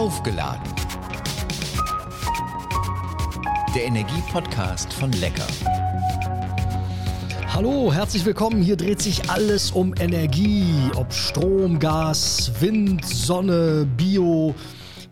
Aufgeladen. Der Energie-Podcast von Lecker. Hallo, herzlich willkommen. Hier dreht sich alles um Energie. Ob Strom, Gas, Wind, Sonne, Bio.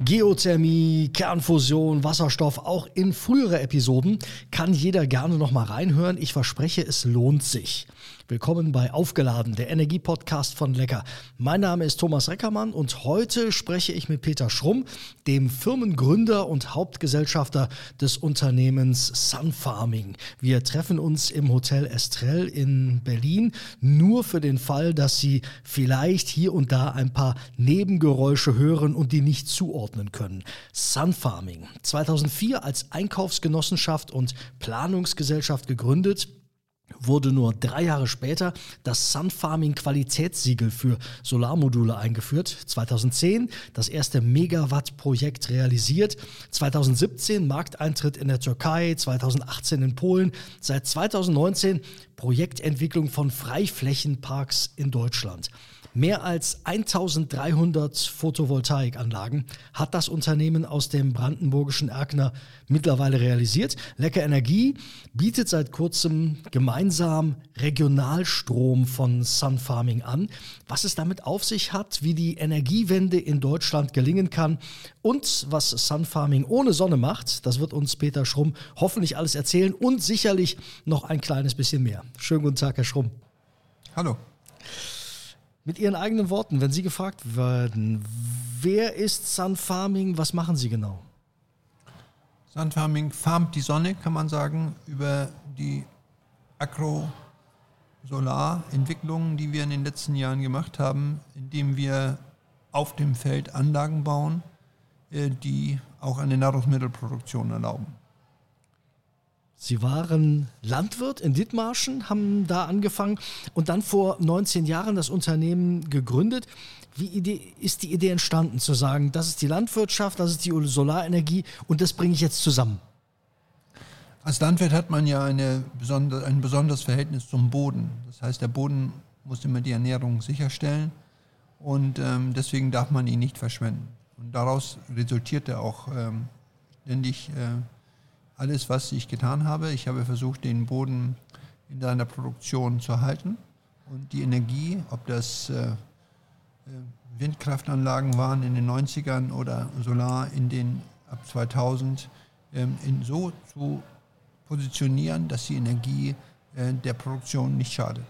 Geothermie, Kernfusion, Wasserstoff, auch in frühere Episoden kann jeder gerne noch mal reinhören. Ich verspreche, es lohnt sich. Willkommen bei Aufgeladen, der Energiepodcast von Lecker. Mein Name ist Thomas Reckermann und heute spreche ich mit Peter Schrumm, dem Firmengründer und Hauptgesellschafter des Unternehmens Sun Farming. Wir treffen uns im Hotel Estrell in Berlin, nur für den Fall, dass Sie vielleicht hier und da ein paar Nebengeräusche hören und die nicht zuordnen können. Sun Farming, 2004 als Einkaufsgenossenschaft und Planungsgesellschaft gegründet, wurde nur drei Jahre später das Sun Farming Qualitätssiegel für Solarmodule eingeführt. 2010 das erste Megawatt-Projekt realisiert. 2017 Markteintritt in der Türkei, 2018 in Polen. Seit 2019 Projektentwicklung von Freiflächenparks in Deutschland. Mehr als 1300 Photovoltaikanlagen hat das Unternehmen aus dem brandenburgischen Erkner mittlerweile realisiert. Lecker Energie bietet seit kurzem gemeinsam Regionalstrom von Sun Farming an. Was es damit auf sich hat, wie die Energiewende in Deutschland gelingen kann und was Sun Farming ohne Sonne macht, das wird uns Peter Schrumm hoffentlich alles erzählen und sicherlich noch ein kleines bisschen mehr. Schönen guten Tag, Herr Schrumm. Hallo. Mit Ihren eigenen Worten, wenn Sie gefragt werden, wer ist Sun Farming, was machen Sie genau? Sun Farming farmt die Sonne, kann man sagen, über die Agro-Solar-Entwicklungen, die wir in den letzten Jahren gemacht haben, indem wir auf dem Feld Anlagen bauen, äh, die auch eine Nahrungsmittelproduktion erlauben. Sie waren Landwirt in Dithmarschen, haben da angefangen und dann vor 19 Jahren das Unternehmen gegründet. Wie ist die Idee entstanden, zu sagen, das ist die Landwirtschaft, das ist die Solarenergie und das bringe ich jetzt zusammen? Als Landwirt hat man ja eine besonder, ein besonderes Verhältnis zum Boden. Das heißt, der Boden muss immer die Ernährung sicherstellen und ähm, deswegen darf man ihn nicht verschwenden. Und daraus resultierte auch ähm, ständig äh, alles, was ich getan habe. Ich habe versucht, den Boden in seiner Produktion zu halten und die Energie, ob das äh, äh Windkraftanlagen waren in den 90ern oder Solar in den ab 2000, ähm, in so zu positionieren, dass die Energie äh, der Produktion nicht schadet.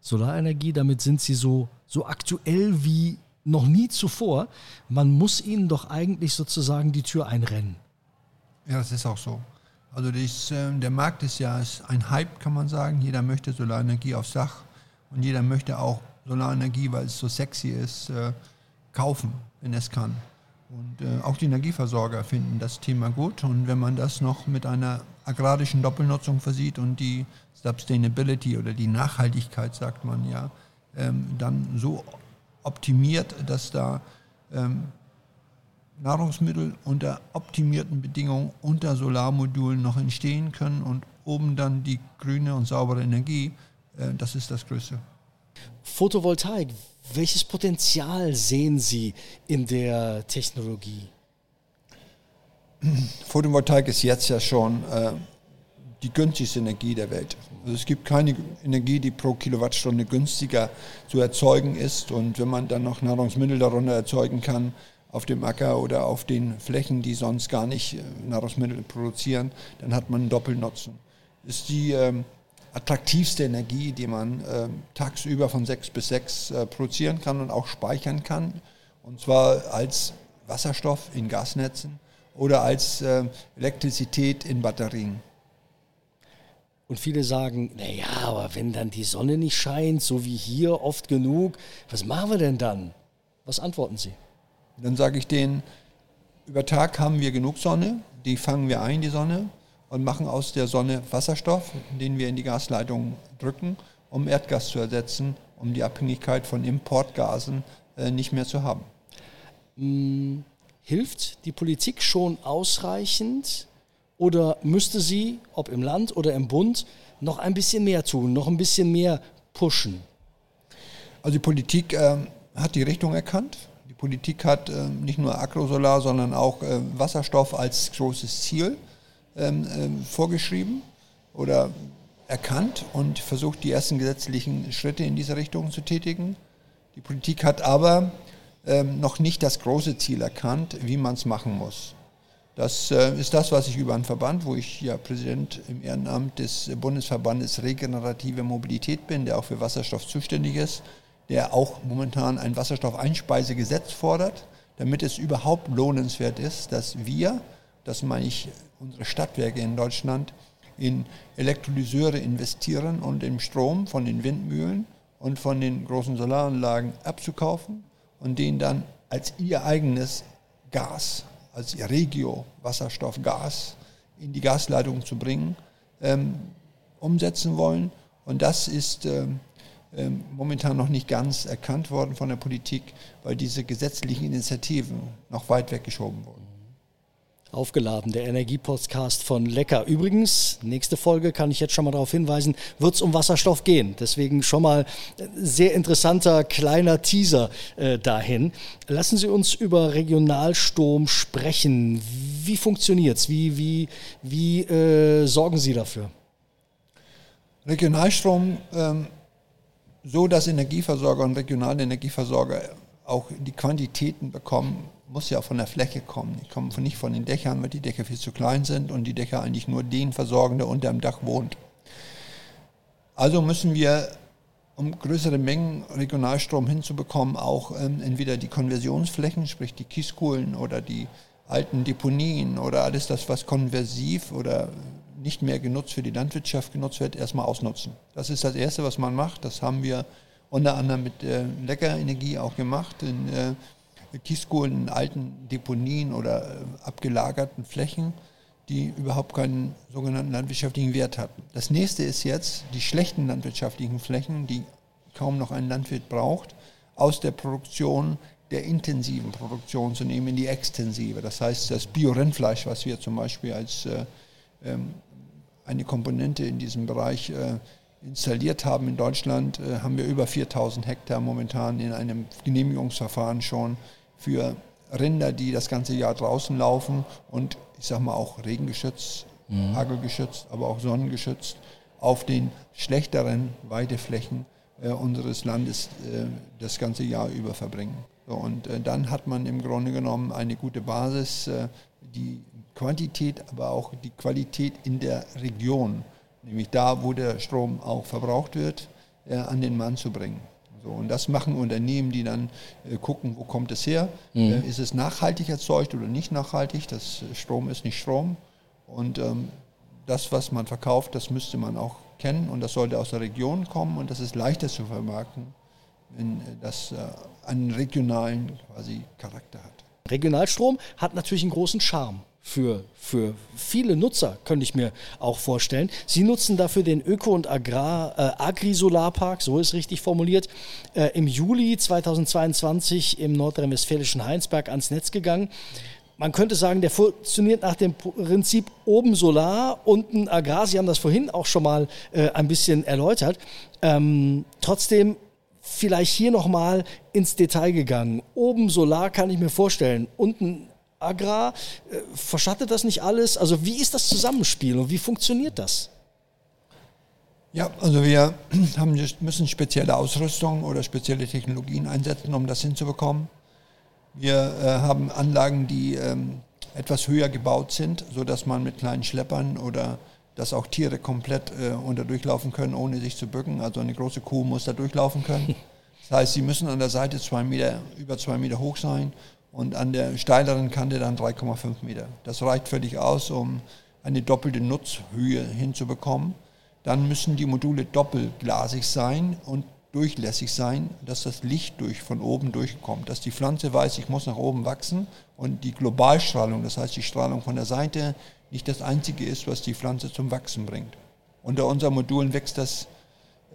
Solarenergie, damit sind Sie so, so aktuell wie noch nie zuvor. Man muss Ihnen doch eigentlich sozusagen die Tür einrennen. Ja, das ist auch so. Also das, äh, der Markt ist ja ein Hype, kann man sagen. Jeder möchte Solarenergie aufs Dach und jeder möchte auch Solarenergie, weil es so sexy ist, äh, kaufen, wenn es kann. Und äh, auch die Energieversorger finden das Thema gut. Und wenn man das noch mit einer agrarischen Doppelnutzung versieht und die Sustainability oder die Nachhaltigkeit, sagt man ja, ähm, dann so optimiert, dass da ähm, Nahrungsmittel unter optimierten Bedingungen unter Solarmodulen noch entstehen können und oben dann die grüne und saubere Energie, äh, das ist das Größte. Photovoltaik, welches Potenzial sehen Sie in der Technologie? Photovoltaik ist jetzt ja schon äh, die günstigste Energie der Welt. Also es gibt keine Energie, die pro Kilowattstunde günstiger zu erzeugen ist. Und wenn man dann noch Nahrungsmittel darunter erzeugen kann, auf dem Acker oder auf den Flächen, die sonst gar nicht äh, Nahrungsmittel produzieren, dann hat man einen Doppelnutzen. Das ist die ähm, attraktivste Energie, die man äh, tagsüber von sechs bis sechs äh, produzieren kann und auch speichern kann. Und zwar als Wasserstoff in Gasnetzen oder als äh, Elektrizität in Batterien. Und viele sagen, naja, aber wenn dann die Sonne nicht scheint, so wie hier oft genug, was machen wir denn dann? Was antworten Sie? Dann sage ich denen, über Tag haben wir genug Sonne, die fangen wir ein, die Sonne, und machen aus der Sonne Wasserstoff, den wir in die Gasleitung drücken, um Erdgas zu ersetzen, um die Abhängigkeit von Importgasen äh, nicht mehr zu haben. Hm, hilft die Politik schon ausreichend oder müsste sie, ob im Land oder im Bund, noch ein bisschen mehr tun, noch ein bisschen mehr pushen? Also die Politik äh, hat die Richtung erkannt. Politik hat äh, nicht nur Agrosolar, sondern auch äh, Wasserstoff als großes Ziel ähm, ähm, vorgeschrieben oder erkannt und versucht, die ersten gesetzlichen Schritte in diese Richtung zu tätigen. Die Politik hat aber ähm, noch nicht das große Ziel erkannt, wie man es machen muss. Das äh, ist das, was ich über einen Verband, wo ich ja Präsident im Ehrenamt des Bundesverbandes Regenerative Mobilität bin, der auch für Wasserstoff zuständig ist, der auch momentan ein Wasserstoffeinspeisegesetz fordert, damit es überhaupt lohnenswert ist, dass wir, das meine ich unsere Stadtwerke in Deutschland, in Elektrolyseure investieren und im Strom von den Windmühlen und von den großen Solaranlagen abzukaufen und den dann als ihr eigenes Gas, als ihr Regio Wasserstoff, Gas in die Gasleitung zu bringen, ähm, umsetzen wollen. Und das ist ähm, momentan noch nicht ganz erkannt worden von der Politik, weil diese gesetzlichen Initiativen noch weit weggeschoben wurden. Aufgeladen, der Energiepodcast von Lecker. Übrigens, nächste Folge kann ich jetzt schon mal darauf hinweisen, wird es um Wasserstoff gehen. Deswegen schon mal sehr interessanter kleiner Teaser äh, dahin. Lassen Sie uns über Regionalstrom sprechen. Wie funktioniert es? Wie, wie, wie äh, sorgen Sie dafür? Regionalstrom, ähm, so dass Energieversorger und regionale Energieversorger auch die Quantitäten bekommen, muss ja von der Fläche kommen. Die kommen nicht von den Dächern, weil die Dächer viel zu klein sind und die Dächer eigentlich nur den versorgen, der unter dem Dach wohnt. Also müssen wir, um größere Mengen Regionalstrom hinzubekommen, auch ähm, entweder die Konversionsflächen, sprich die Kieskuhlen oder die alten Deponien oder alles das, was konversiv oder nicht mehr genutzt für die Landwirtschaft genutzt wird, erstmal ausnutzen. Das ist das Erste, was man macht. Das haben wir unter anderem mit äh, Leckerenergie auch gemacht. In, äh, Kieskohlen in alten Deponien oder äh, abgelagerten Flächen, die überhaupt keinen sogenannten landwirtschaftlichen Wert hatten. Das nächste ist jetzt die schlechten landwirtschaftlichen Flächen, die kaum noch ein Landwirt braucht, aus der Produktion der intensiven Produktion zu nehmen in die extensive. Das heißt, das Bio-Rindfleisch, was wir zum Beispiel als äh, ähm, eine Komponente in diesem Bereich äh, installiert haben in Deutschland, äh, haben wir über 4000 Hektar momentan in einem Genehmigungsverfahren schon für Rinder, die das ganze Jahr draußen laufen und ich sage mal auch regengeschützt, mhm. hagelgeschützt, aber auch sonnengeschützt auf den schlechteren Weideflächen äh, unseres Landes äh, das ganze Jahr über verbringen. So, und äh, dann hat man im Grunde genommen eine gute Basis, äh, die Quantität, aber auch die Qualität in der Region, nämlich da, wo der Strom auch verbraucht wird, äh, an den Mann zu bringen. So, und das machen Unternehmen, die dann äh, gucken, wo kommt es her? Mhm. Äh, ist es nachhaltig erzeugt oder nicht nachhaltig? Das äh, Strom ist nicht Strom. Und ähm, das, was man verkauft, das müsste man auch kennen und das sollte aus der Region kommen und das ist leichter zu vermarkten, wenn äh, das äh, einen regionalen quasi Charakter hat. Regionalstrom hat natürlich einen großen Charme für, für viele Nutzer, könnte ich mir auch vorstellen. Sie nutzen dafür den Öko- und Agrar, äh, Agri-Solarpark, so ist richtig formuliert, äh, im Juli 2022 im nordrhein-westfälischen Heinsberg ans Netz gegangen. Man könnte sagen, der funktioniert nach dem Prinzip oben Solar, unten Agrar. Sie haben das vorhin auch schon mal äh, ein bisschen erläutert. Ähm, trotzdem vielleicht hier nochmal ins Detail gegangen. Oben Solar kann ich mir vorstellen, unten Agrar. Äh, verschattet das nicht alles? Also wie ist das Zusammenspiel und wie funktioniert das? Ja, also wir haben, müssen spezielle Ausrüstung oder spezielle Technologien einsetzen, um das hinzubekommen. Wir äh, haben Anlagen, die ähm, etwas höher gebaut sind, sodass man mit kleinen Schleppern oder dass auch Tiere komplett äh, unter durchlaufen können, ohne sich zu bücken. Also eine große Kuh muss da durchlaufen können. Das heißt, sie müssen an der Seite zwei Meter, über zwei Meter hoch sein und an der steileren Kante dann 3,5 Meter. Das reicht völlig aus, um eine doppelte Nutzhöhe hinzubekommen. Dann müssen die Module doppelglasig sein und durchlässig sein, dass das Licht durch, von oben durchkommt, dass die Pflanze weiß, ich muss nach oben wachsen und die Globalstrahlung, das heißt die Strahlung von der Seite, nicht das Einzige ist, was die Pflanze zum Wachsen bringt. Unter unseren Modulen wächst das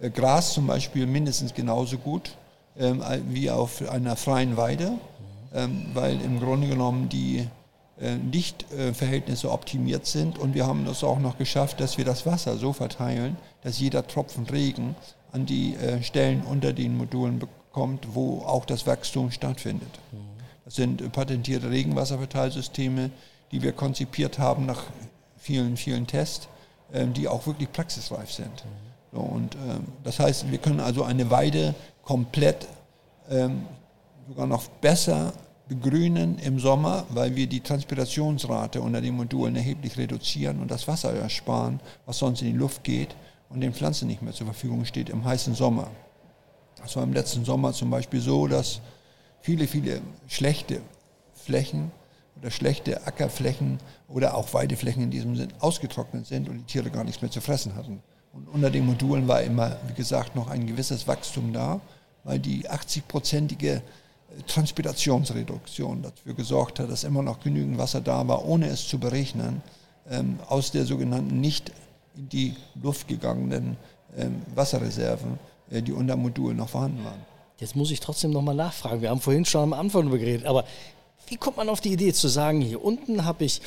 äh, Gras zum Beispiel mindestens genauso gut ähm, wie auf einer freien Weide. Ähm, weil im Grunde genommen die äh, Lichtverhältnisse optimiert sind und wir haben es auch noch geschafft, dass wir das Wasser so verteilen, dass jeder Tropfen Regen an die äh, Stellen unter den Modulen bekommt, wo auch das Wachstum stattfindet. Das sind patentierte Regenwasserverteilsysteme, die wir konzipiert haben nach vielen, vielen Tests, ähm, die auch wirklich praxisreif sind. Und ähm, das heißt, wir können also eine Weide komplett sogar noch besser begrünen im Sommer, weil wir die Transpirationsrate unter den Modulen erheblich reduzieren und das Wasser ersparen, was sonst in die Luft geht und den Pflanzen nicht mehr zur Verfügung steht im heißen Sommer. Das war im letzten Sommer zum Beispiel so, dass viele, viele schlechte Flächen oder schlechte Ackerflächen oder auch Weideflächen in diesem Sinn ausgetrocknet sind und die Tiere gar nichts mehr zu fressen hatten. Und unter den Modulen war immer, wie gesagt, noch ein gewisses Wachstum da, weil die 80-prozentige äh, Transpirationsreduktion dafür gesorgt hat, dass immer noch genügend Wasser da war, ohne es zu berechnen, ähm, aus der sogenannten nicht in die Luft gegangenen ähm, Wasserreserven, äh, die unter Modulen noch vorhanden waren. Jetzt muss ich trotzdem nochmal nachfragen. Wir haben vorhin schon am Anfang darüber geredet, aber wie kommt man auf die Idee zu sagen, hier unten habe ich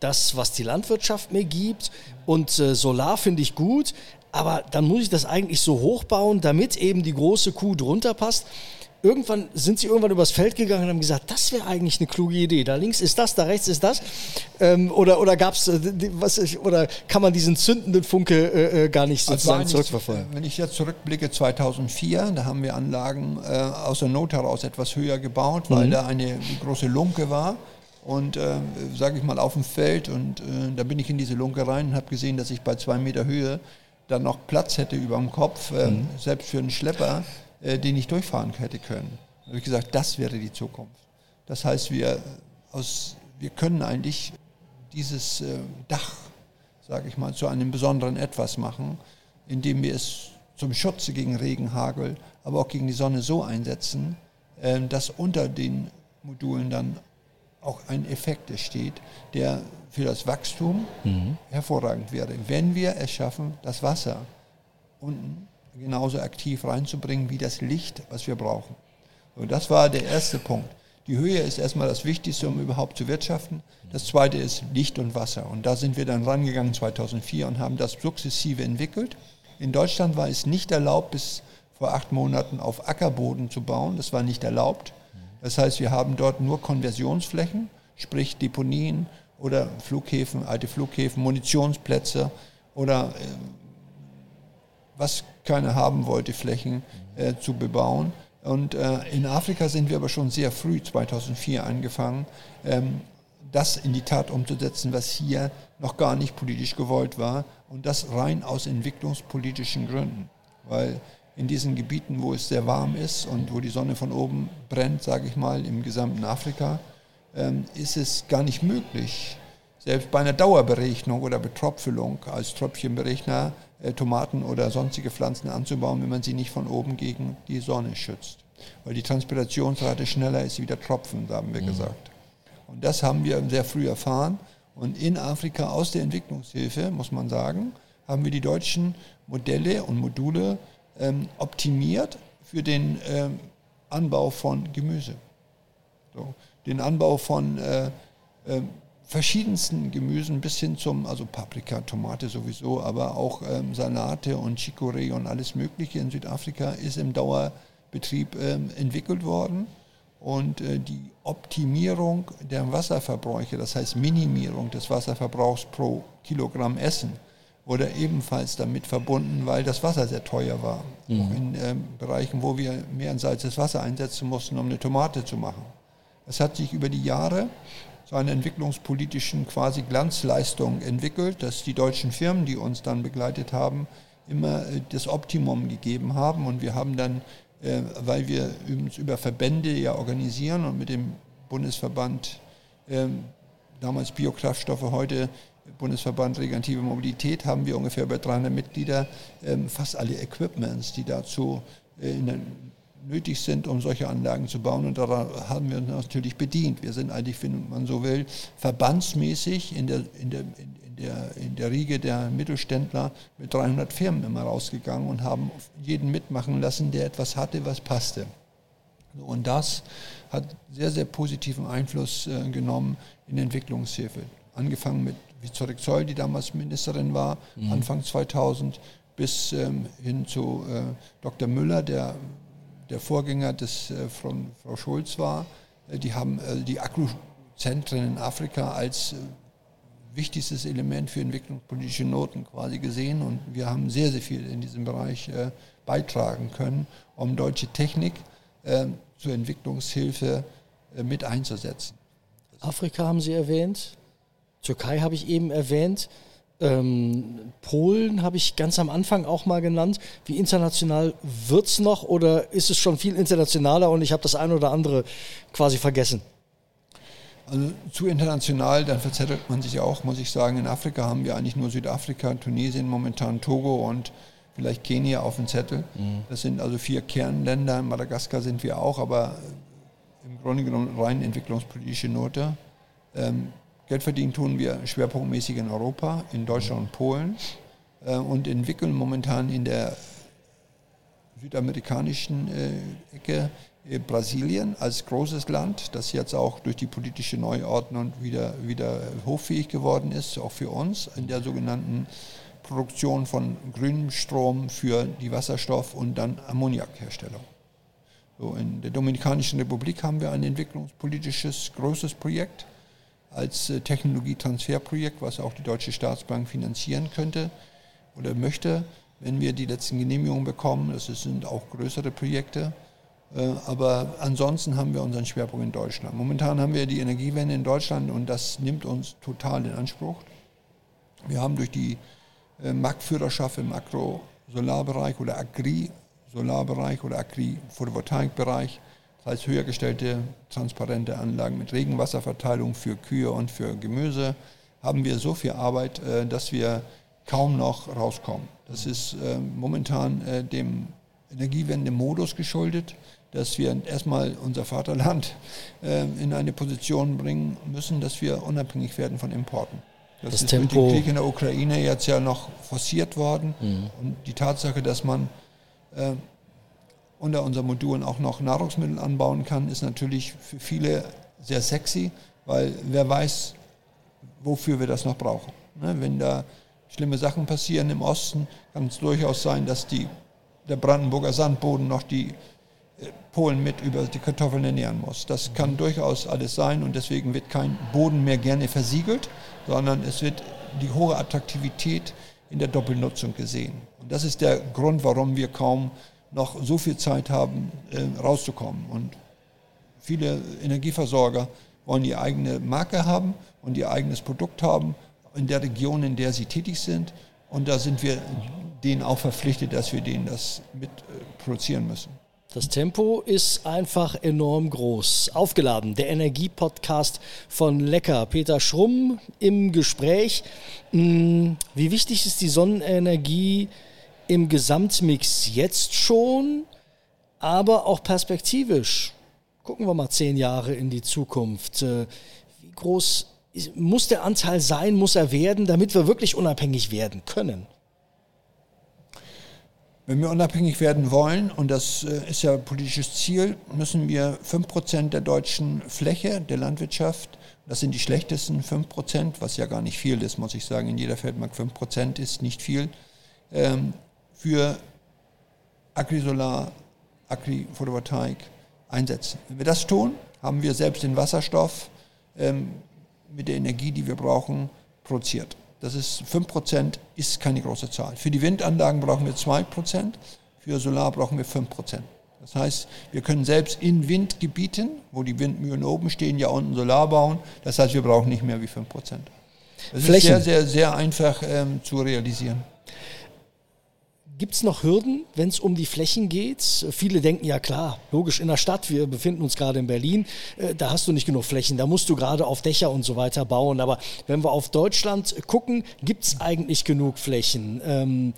das, was die Landwirtschaft mir gibt und äh, Solar finde ich gut, aber dann muss ich das eigentlich so hochbauen, damit eben die große Kuh drunter passt irgendwann sind sie irgendwann übers Feld gegangen und haben gesagt, das wäre eigentlich eine kluge Idee. Da links ist das, da rechts ist das. Ähm, oder oder gab's äh, was oder kann man diesen zündenden Funke äh, äh gar nicht also sozusagen also zurückverfolgen? Wenn ich jetzt zurückblicke 2004, da haben wir Anlagen äh, aus der Not heraus etwas höher gebaut, weil mhm. da eine große Lunke war und äh, sage ich mal auf dem Feld und äh, da bin ich in diese Lunke rein und habe gesehen, dass ich bei zwei Meter Höhe dann noch Platz hätte über dem Kopf, äh, mhm. selbst für einen Schlepper äh, den ich durchfahren hätte können. Da habe ich gesagt, das wäre die Zukunft. Das heißt, wir, aus, wir können eigentlich dieses äh, Dach, sage ich mal, zu einem besonderen Etwas machen, indem wir es zum Schutze gegen Regen, Hagel, aber auch gegen die Sonne so einsetzen, äh, dass unter den Modulen dann auch ein Effekt entsteht, der für das Wachstum mhm. hervorragend wäre, wenn wir es schaffen, das Wasser unten genauso aktiv reinzubringen wie das Licht, was wir brauchen. Und das war der erste Punkt. Die Höhe ist erstmal das Wichtigste, um überhaupt zu wirtschaften. Das zweite ist Licht und Wasser. Und da sind wir dann rangegangen 2004 und haben das sukzessive entwickelt. In Deutschland war es nicht erlaubt, bis vor acht Monaten auf Ackerboden zu bauen. Das war nicht erlaubt. Das heißt, wir haben dort nur Konversionsflächen, sprich Deponien oder Flughäfen, alte Flughäfen, Munitionsplätze oder äh, was keiner haben wollte, Flächen äh, zu bebauen. Und äh, in Afrika sind wir aber schon sehr früh, 2004, angefangen, ähm, das in die Tat umzusetzen, was hier noch gar nicht politisch gewollt war. Und das rein aus entwicklungspolitischen Gründen. Weil in diesen Gebieten, wo es sehr warm ist und wo die Sonne von oben brennt, sage ich mal, im gesamten Afrika, ähm, ist es gar nicht möglich, selbst bei einer Dauerberechnung oder Betropfelung als Tröpfchenberechner Tomaten oder sonstige Pflanzen anzubauen, wenn man sie nicht von oben gegen die Sonne schützt. Weil die Transpirationsrate schneller ist wie der Tropfen, haben wir mhm. gesagt. Und das haben wir sehr früh erfahren. Und in Afrika aus der Entwicklungshilfe, muss man sagen, haben wir die deutschen Modelle und Module ähm, optimiert für den ähm, Anbau von Gemüse. So, den Anbau von äh, äh, verschiedensten Gemüsen bis hin zum, also Paprika, Tomate sowieso, aber auch ähm, Salate und Chicorée und alles Mögliche in Südafrika ist im Dauerbetrieb ähm, entwickelt worden. Und äh, die Optimierung der Wasserverbräuche, das heißt Minimierung des Wasserverbrauchs pro Kilogramm Essen, wurde ebenfalls damit verbunden, weil das Wasser sehr teuer war. Mhm. Auch in ähm, Bereichen, wo wir mehr ein salzes Wasser einsetzen mussten, um eine Tomate zu machen. Es hat sich über die Jahre zu einer entwicklungspolitischen quasi Glanzleistung entwickelt, dass die deutschen Firmen, die uns dann begleitet haben, immer äh, das Optimum gegeben haben. Und wir haben dann, äh, weil wir uns über Verbände ja organisieren und mit dem Bundesverband, ähm, damals Biokraftstoffe, heute Bundesverband Regenerative Mobilität, haben wir ungefähr über 300 Mitglieder, ähm, fast alle Equipments, die dazu äh, in den nötig sind, um solche Anlagen zu bauen. Und daran haben wir uns natürlich bedient. Wir sind eigentlich, wenn man so will, verbandsmäßig in der, in der, in der, in der Riege der Mittelständler mit 300 Firmen immer rausgegangen und haben jeden mitmachen lassen, der etwas hatte, was passte. Und das hat sehr, sehr positiven Einfluss äh, genommen in Entwicklungshilfe. Angefangen mit Vizorik Zoll, die damals Ministerin war, mhm. Anfang 2000, bis ähm, hin zu äh, Dr. Müller, der der Vorgänger des, äh, von Frau Schulz war, Äh, die haben äh, die Akkuzentren in Afrika als wichtigstes Element für entwicklungspolitische Noten quasi gesehen und wir haben sehr, sehr viel in diesem Bereich beitragen können, um deutsche Technik zur Entwicklungshilfe mit einzusetzen. Afrika haben Sie erwähnt, Türkei habe ich eben erwähnt. Ähm, Polen habe ich ganz am Anfang auch mal genannt. Wie international wird es noch oder ist es schon viel internationaler und ich habe das eine oder andere quasi vergessen? Also zu international, dann verzettelt man sich auch, muss ich sagen. In Afrika haben wir eigentlich nur Südafrika, Tunesien, momentan Togo und vielleicht Kenia auf dem Zettel. Mhm. Das sind also vier Kernländer. In Madagaskar sind wir auch, aber im Grunde genommen rein entwicklungspolitische Note. Ähm, Geld verdienen tun wir schwerpunktmäßig in Europa, in Deutschland und Polen äh, und entwickeln momentan in der südamerikanischen äh, Ecke äh, Brasilien als großes Land, das jetzt auch durch die politische Neuordnung wieder, wieder hoffähig geworden ist, auch für uns, in der sogenannten Produktion von grünem Strom für die Wasserstoff- und dann Ammoniakherstellung. So, in der Dominikanischen Republik haben wir ein entwicklungspolitisches großes Projekt als äh, Technologietransferprojekt, was auch die Deutsche Staatsbank finanzieren könnte oder möchte, wenn wir die letzten Genehmigungen bekommen. Das sind auch größere Projekte. Äh, aber ansonsten haben wir unseren Schwerpunkt in Deutschland. Momentan haben wir die Energiewende in Deutschland und das nimmt uns total in Anspruch. Wir haben durch die äh, Marktführerschaft im Agro-Solarbereich oder Agri-Solarbereich oder Agri-Photovoltaikbereich das heißt höher gestellte, transparente Anlagen mit Regenwasserverteilung für Kühe und für Gemüse, haben wir so viel Arbeit, äh, dass wir kaum noch rauskommen. Das ist äh, momentan äh, dem Energiewende-Modus geschuldet, dass wir erstmal unser Vaterland in eine Position bringen müssen, dass wir unabhängig werden von Importen. Das, das ist Tempo. mit dem Krieg in der Ukraine jetzt ja noch forciert worden. Mhm. Und die Tatsache, dass man unter unseren Modulen auch noch Nahrungsmittel anbauen kann, ist natürlich für viele sehr sexy, weil wer weiß, wofür wir das noch brauchen. Ne, wenn da schlimme Sachen passieren im Osten, kann es durchaus sein, dass die, der Brandenburger Sandboden noch die äh, Polen mit über die Kartoffeln ernähren muss. Das kann durchaus alles sein und deswegen wird kein Boden mehr gerne versiegelt, sondern es wird die hohe Attraktivität in der Doppelnutzung gesehen. Und das ist der Grund, warum wir kaum noch so viel Zeit haben, äh, rauszukommen. Und viele Energieversorger wollen die eigene Marke haben und ihr eigenes Produkt haben in der Region, in der sie tätig sind. Und da sind wir denen auch verpflichtet, dass wir denen das mit äh, produzieren müssen. Das Tempo ist einfach enorm groß. Aufgeladen, der Energiepodcast von Lecker. Peter Schrumm im Gespräch. Hm, wie wichtig ist die Sonnenenergie im Gesamtmix jetzt schon, aber auch perspektivisch. Gucken wir mal zehn Jahre in die Zukunft. Äh, wie groß muss der Anteil sein, muss er werden, damit wir wirklich unabhängig werden können? Wenn wir unabhängig werden wollen, und das äh, ist ja politisches Ziel, müssen wir 5% der deutschen Fläche der Landwirtschaft, das sind die schlechtesten 5%, was ja gar nicht viel ist, muss ich sagen, in jeder Feldmark 5% ist nicht viel, ähm, für Agrisolar, Agri-Photovoltaik einsetzen. Wenn wir das tun, haben wir selbst den Wasserstoff ähm, mit der Energie, die wir brauchen, produziert. Das ist 5%, ist keine große Zahl. Für die Windanlagen brauchen wir 2%, für Solar brauchen wir 5%. Das heißt, wir können selbst in Windgebieten, wo die Windmühlen oben stehen, ja unten Solar bauen. Das heißt, wir brauchen nicht mehr wie 5%. Das Flächen. ist sehr, sehr, sehr einfach ähm, zu realisieren. Gibt es noch Hürden, wenn es um die Flächen geht? Viele denken, ja klar, logisch in der Stadt, wir befinden uns gerade in Berlin, äh, da hast du nicht genug Flächen, da musst du gerade auf Dächer und so weiter bauen. Aber wenn wir auf Deutschland gucken, gibt es eigentlich genug Flächen? Ähm,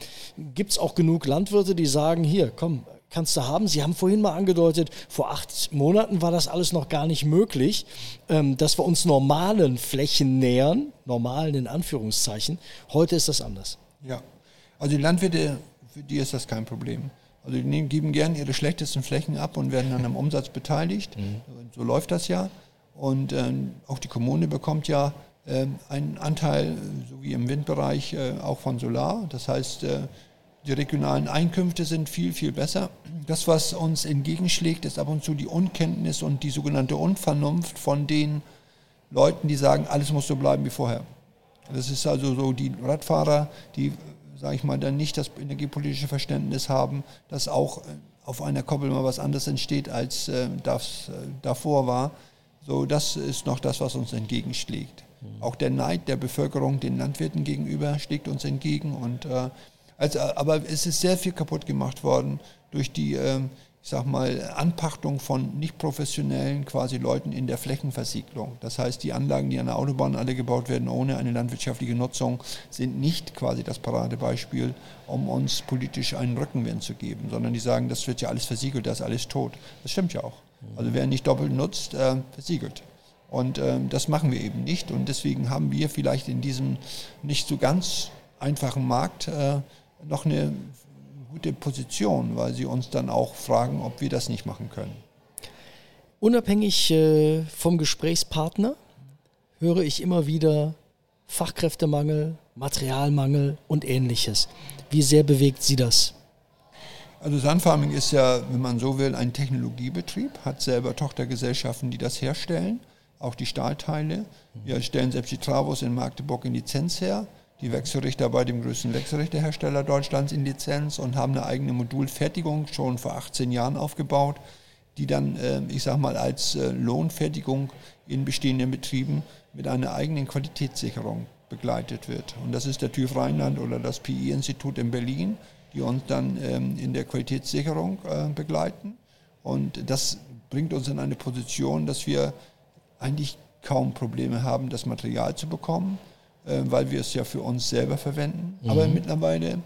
gibt es auch genug Landwirte, die sagen, hier, komm, kannst du haben. Sie haben vorhin mal angedeutet, vor acht Monaten war das alles noch gar nicht möglich, ähm, dass wir uns normalen Flächen nähern, normalen in Anführungszeichen. Heute ist das anders. Ja, also die Landwirte für die ist das kein Problem. Also die nehmen, geben gerne ihre schlechtesten Flächen ab und werden dann am Umsatz beteiligt. Mhm. So läuft das ja. Und ähm, auch die Kommune bekommt ja äh, einen Anteil, so wie im Windbereich, äh, auch von Solar. Das heißt, äh, die regionalen Einkünfte sind viel, viel besser. das, was uns entgegenschlägt, ist ab und zu die Unkenntnis und die sogenannte Unvernunft von den Leuten, die sagen, alles muss so bleiben wie vorher. Das ist also so die Radfahrer, die, sage ich mal, dann nicht das energiepolitische Verständnis haben, dass auch äh, auf einer Koppel mal was anderes entsteht, als äh, das äh, davor war. So, das ist noch das, was uns entgegenschlägt. Mhm. Auch der Neid der Bevölkerung den Landwirten gegenüber schlägt uns entgegen. Und, äh, also, aber es ist sehr viel kaputt gemacht worden durch die, äh, ich sag mal, Anpachtung von nicht professionellen quasi Leuten in der Flächenversiegelung. Das heißt, die Anlagen, die an der Autobahn alle gebaut werden ohne eine landwirtschaftliche Nutzung, sind nicht quasi das Paradebeispiel, um uns politisch einen Rückenwind zu geben, sondern die sagen, das wird ja alles versiegelt, das ist alles tot. Das stimmt ja auch. Also wer nicht doppelt nutzt, äh, versiegelt. Und äh, das machen wir eben nicht. Und deswegen haben wir vielleicht in diesem nicht so ganz einfachen Markt äh, noch eine gute Position, weil sie uns dann auch fragen, ob wir das nicht machen können. Unabhängig äh, vom Gesprächspartner höre ich immer wieder Fachkräftemangel, Materialmangel und ähnliches. Wie sehr bewegt Sie das? Also Sunfarming ist ja, wenn man so will, ein Technologiebetrieb, hat selber Tochtergesellschaften, die das herstellen, auch die Stahlteile. Wir stellen selbst die Travos in Magdeburg in Lizenz her die Wechselrichter bei dem größten Wechselrichterhersteller Deutschlands in Lizenz und haben eine eigene Modulfertigung schon vor 18 Jahren aufgebaut, die dann, äh, ich sag mal, als äh, Lohnfertigung in bestehenden Betrieben mit einer eigenen Qualitätssicherung begleitet wird. Und das ist der TÜV Rheinland oder das PI-Institut in Berlin, die uns dann ähm, in der Qualitätssicherung äh, begleiten. Und das bringt uns in eine Position, dass wir eigentlich kaum Probleme haben, das Material zu bekommen äh, weil wir es ja für uns selber verwenden. Mhm. Aber mittlerweile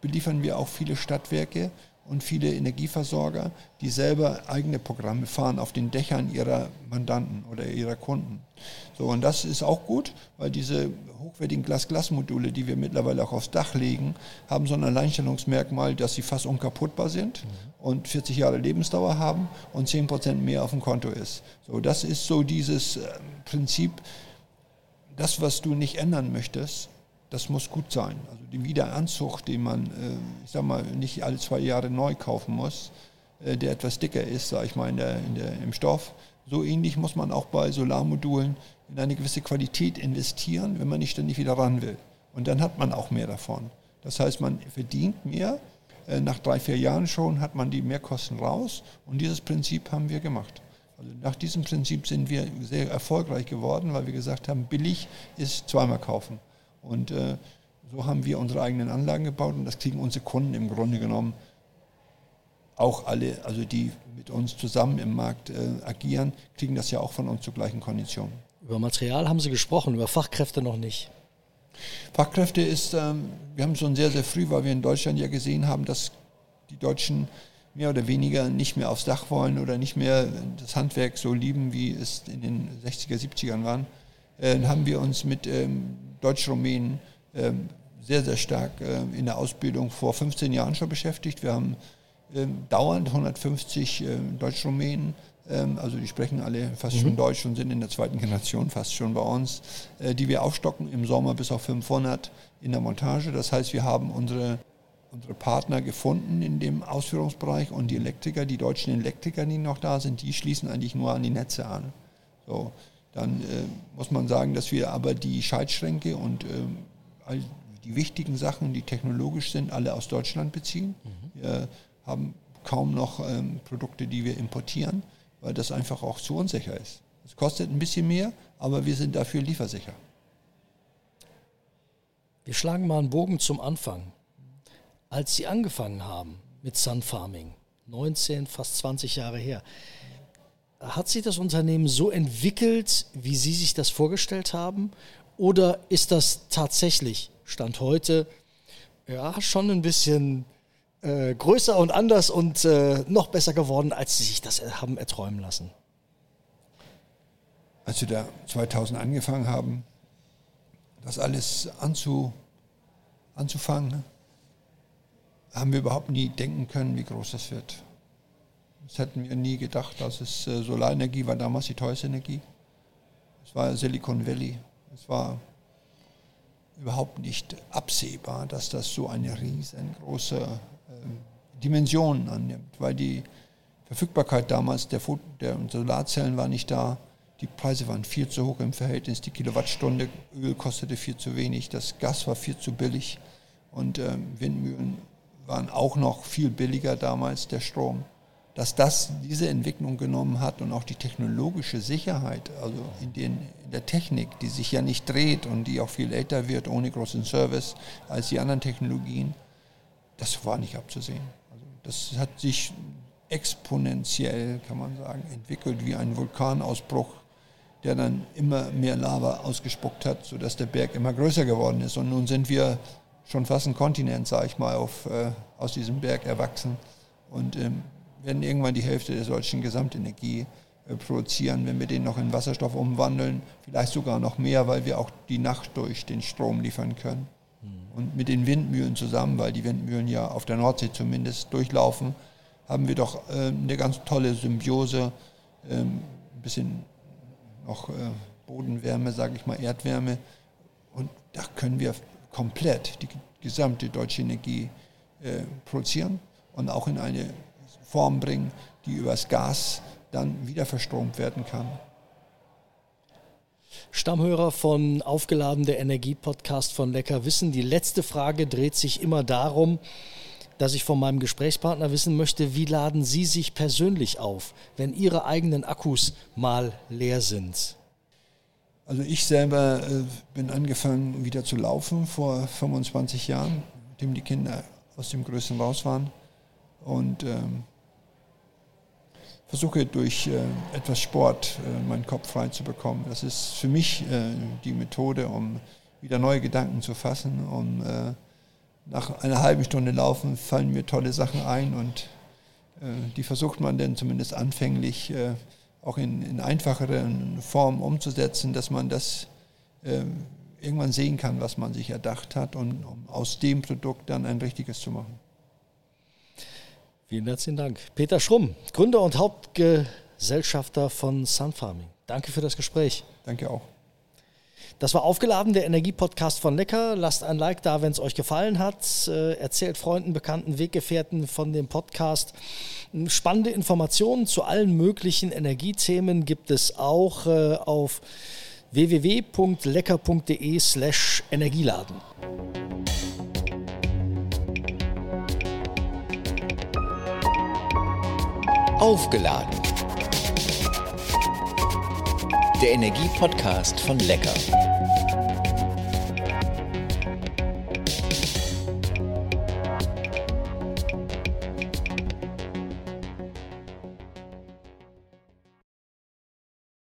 beliefern wir auch viele Stadtwerke und viele Energieversorger, die selber eigene Programme fahren auf den Dächern ihrer Mandanten oder ihrer Kunden. So, und das ist auch gut, weil diese hochwertigen Glas-Glas-Module, die wir mittlerweile auch aufs Dach legen, haben so ein Alleinstellungsmerkmal, dass sie fast unkaputtbar sind mhm. und 40 Jahre Lebensdauer haben und 10% mehr auf dem Konto ist. So, das ist so dieses äh, Prinzip, das, was du nicht ändern möchtest, das muss gut sein. Also die Wiederanzug, den man, äh, ich sag mal, nicht alle zwei Jahre neu kaufen muss, äh, der etwas dicker ist, sag ich mal, in der, in der, im Stoff. So ähnlich muss man auch bei Solarmodulen in eine gewisse Qualität investieren, wenn man nicht ständig wieder ran will. Und dann hat man auch mehr davon. Das heißt, man verdient mehr. Äh, nach drei, vier Jahren schon hat man die Mehrkosten raus. Und dieses Prinzip haben wir gemacht. Also nach diesem Prinzip sind wir sehr erfolgreich geworden, weil wir gesagt haben, billig ist zweimal kaufen. Und äh, so haben wir unsere eigenen Anlagen gebaut und das kriegen unsere Kunden im Grunde genommen auch alle, also die mit uns zusammen im Markt äh, agieren, kriegen das ja auch von uns zu gleichen Konditionen. Über Material haben Sie gesprochen, über Fachkräfte noch nicht. Fachkräfte ist, ähm, wir haben schon sehr, sehr früh, weil wir in Deutschland ja gesehen haben, dass die Deutschen mehr oder weniger nicht mehr aufs Dach wollen oder nicht mehr das Handwerk so lieben, wie es in den 60er, 70ern waren, äh, haben wir uns mit ähm, Deutsch-Rumänen ähm, sehr, sehr stark äh, in der Ausbildung vor 15 Jahren schon beschäftigt. Wir haben ähm, dauernd 150 äh, Deutsch-Rumänen, ähm, also die sprechen alle fast mhm. schon Deutsch und sind in der zweiten Generation fast schon bei uns, äh, die wir aufstocken im Sommer bis auf 500 in der Montage. Das heißt, wir haben unsere unsere Partner gefunden in dem Ausführungsbereich und die Elektriker, die deutschen Elektriker, die noch da sind, die schließen eigentlich nur an die Netze an. So, dann äh, muss man sagen, dass wir aber die Schaltschränke und äh, all die wichtigen Sachen, die technologisch sind, alle aus Deutschland beziehen. Mhm. Wir haben kaum noch ähm, Produkte, die wir importieren, weil das einfach auch zu unsicher ist. Es kostet ein bisschen mehr, aber wir sind dafür liefersicher. Wir schlagen mal einen Bogen zum Anfang als Sie angefangen haben mit Sun Farming, 19, fast 20 Jahre her, hat sich das Unternehmen so entwickelt, wie Sie sich das vorgestellt haben? Oder ist das tatsächlich, Stand heute, ja, schon ein bisschen äh, größer und anders und äh, noch besser geworden, als Sie sich das haben erträumen lassen? Als wir da 2000 angefangen haben, das alles anzu, anzufangen, haben wir überhaupt nie denken können, wie groß das wird. Das hätten wir nie gedacht, dass es äh, Solarenergie war damals die teuerste Energie. Es war Silicon Valley. Es war überhaupt nicht absehbar, dass das so eine riesengroße ähm, Dimensionen annimmt, weil die Verfügbarkeit damals der, der Solarzellen war nicht da. Die Preise waren viel zu hoch im Verhältnis. Die Kilowattstunde Öl kostete viel zu wenig. Das Gas war viel zu billig. Und ähm, Windmühlen waren auch noch viel billiger damals, der Strom. Dass das diese Entwicklung genommen hat und auch die technologische Sicherheit, also in, den, in der Technik, die sich ja nicht dreht und die auch viel älter wird ohne großen Service als die anderen Technologien, das war nicht abzusehen. Also das hat sich exponentiell, kann man sagen, entwickelt wie ein Vulkanausbruch, der dann immer mehr Lava ausgespuckt hat, sodass der Berg immer größer geworden ist. Und nun sind wir schon fast ein Kontinent, sage ich mal, auf, äh, aus diesem Berg erwachsen und ähm, werden irgendwann die Hälfte der deutschen Gesamtenergie äh, produzieren, wenn wir den noch in Wasserstoff umwandeln, vielleicht sogar noch mehr, weil wir auch die Nacht durch den Strom liefern können. Mhm. Und mit den Windmühlen zusammen, weil die Windmühlen ja auf der Nordsee zumindest durchlaufen, haben wir doch äh, eine ganz tolle Symbiose, ähm, ein bisschen noch äh, Bodenwärme, sage ich mal, Erdwärme. Und da können wir komplett die gesamte deutsche Energie äh, produzieren und auch in eine Form bringen, die übers Gas dann wieder verstromt werden kann. Stammhörer von Aufgeladen der Energie-Podcast von Lecker Wissen. Die letzte Frage dreht sich immer darum, dass ich von meinem Gesprächspartner wissen möchte, wie laden Sie sich persönlich auf, wenn Ihre eigenen Akkus mal leer sind? Also ich selber äh, bin angefangen wieder zu laufen vor 25 Jahren, nachdem die Kinder aus dem Größten raus waren. Und ähm, versuche durch äh, etwas Sport äh, meinen Kopf frei zu bekommen. Das ist für mich äh, die Methode, um wieder neue Gedanken zu fassen, um äh, nach einer halben Stunde Laufen fallen mir tolle Sachen ein und äh, die versucht man dann zumindest anfänglich auch in, in einfacheren Formen umzusetzen, dass man das äh, irgendwann sehen kann, was man sich erdacht hat und um aus dem Produkt dann ein richtiges zu machen. Vielen herzlichen Dank. Peter Schrumm, Gründer und Hauptgesellschafter von Sunfarming. Danke für das Gespräch. Danke auch. Das war aufgeladen, der Energiepodcast von Lecker. Lasst ein Like da, wenn es euch gefallen hat. Äh, erzählt Freunden, Bekannten, Weggefährten von dem Podcast. Spannende Informationen zu allen möglichen Energiethemen gibt es auch äh, auf www.lecker.de slash Energieladen. Aufgeladen. Der Energie-Podcast von Lecker.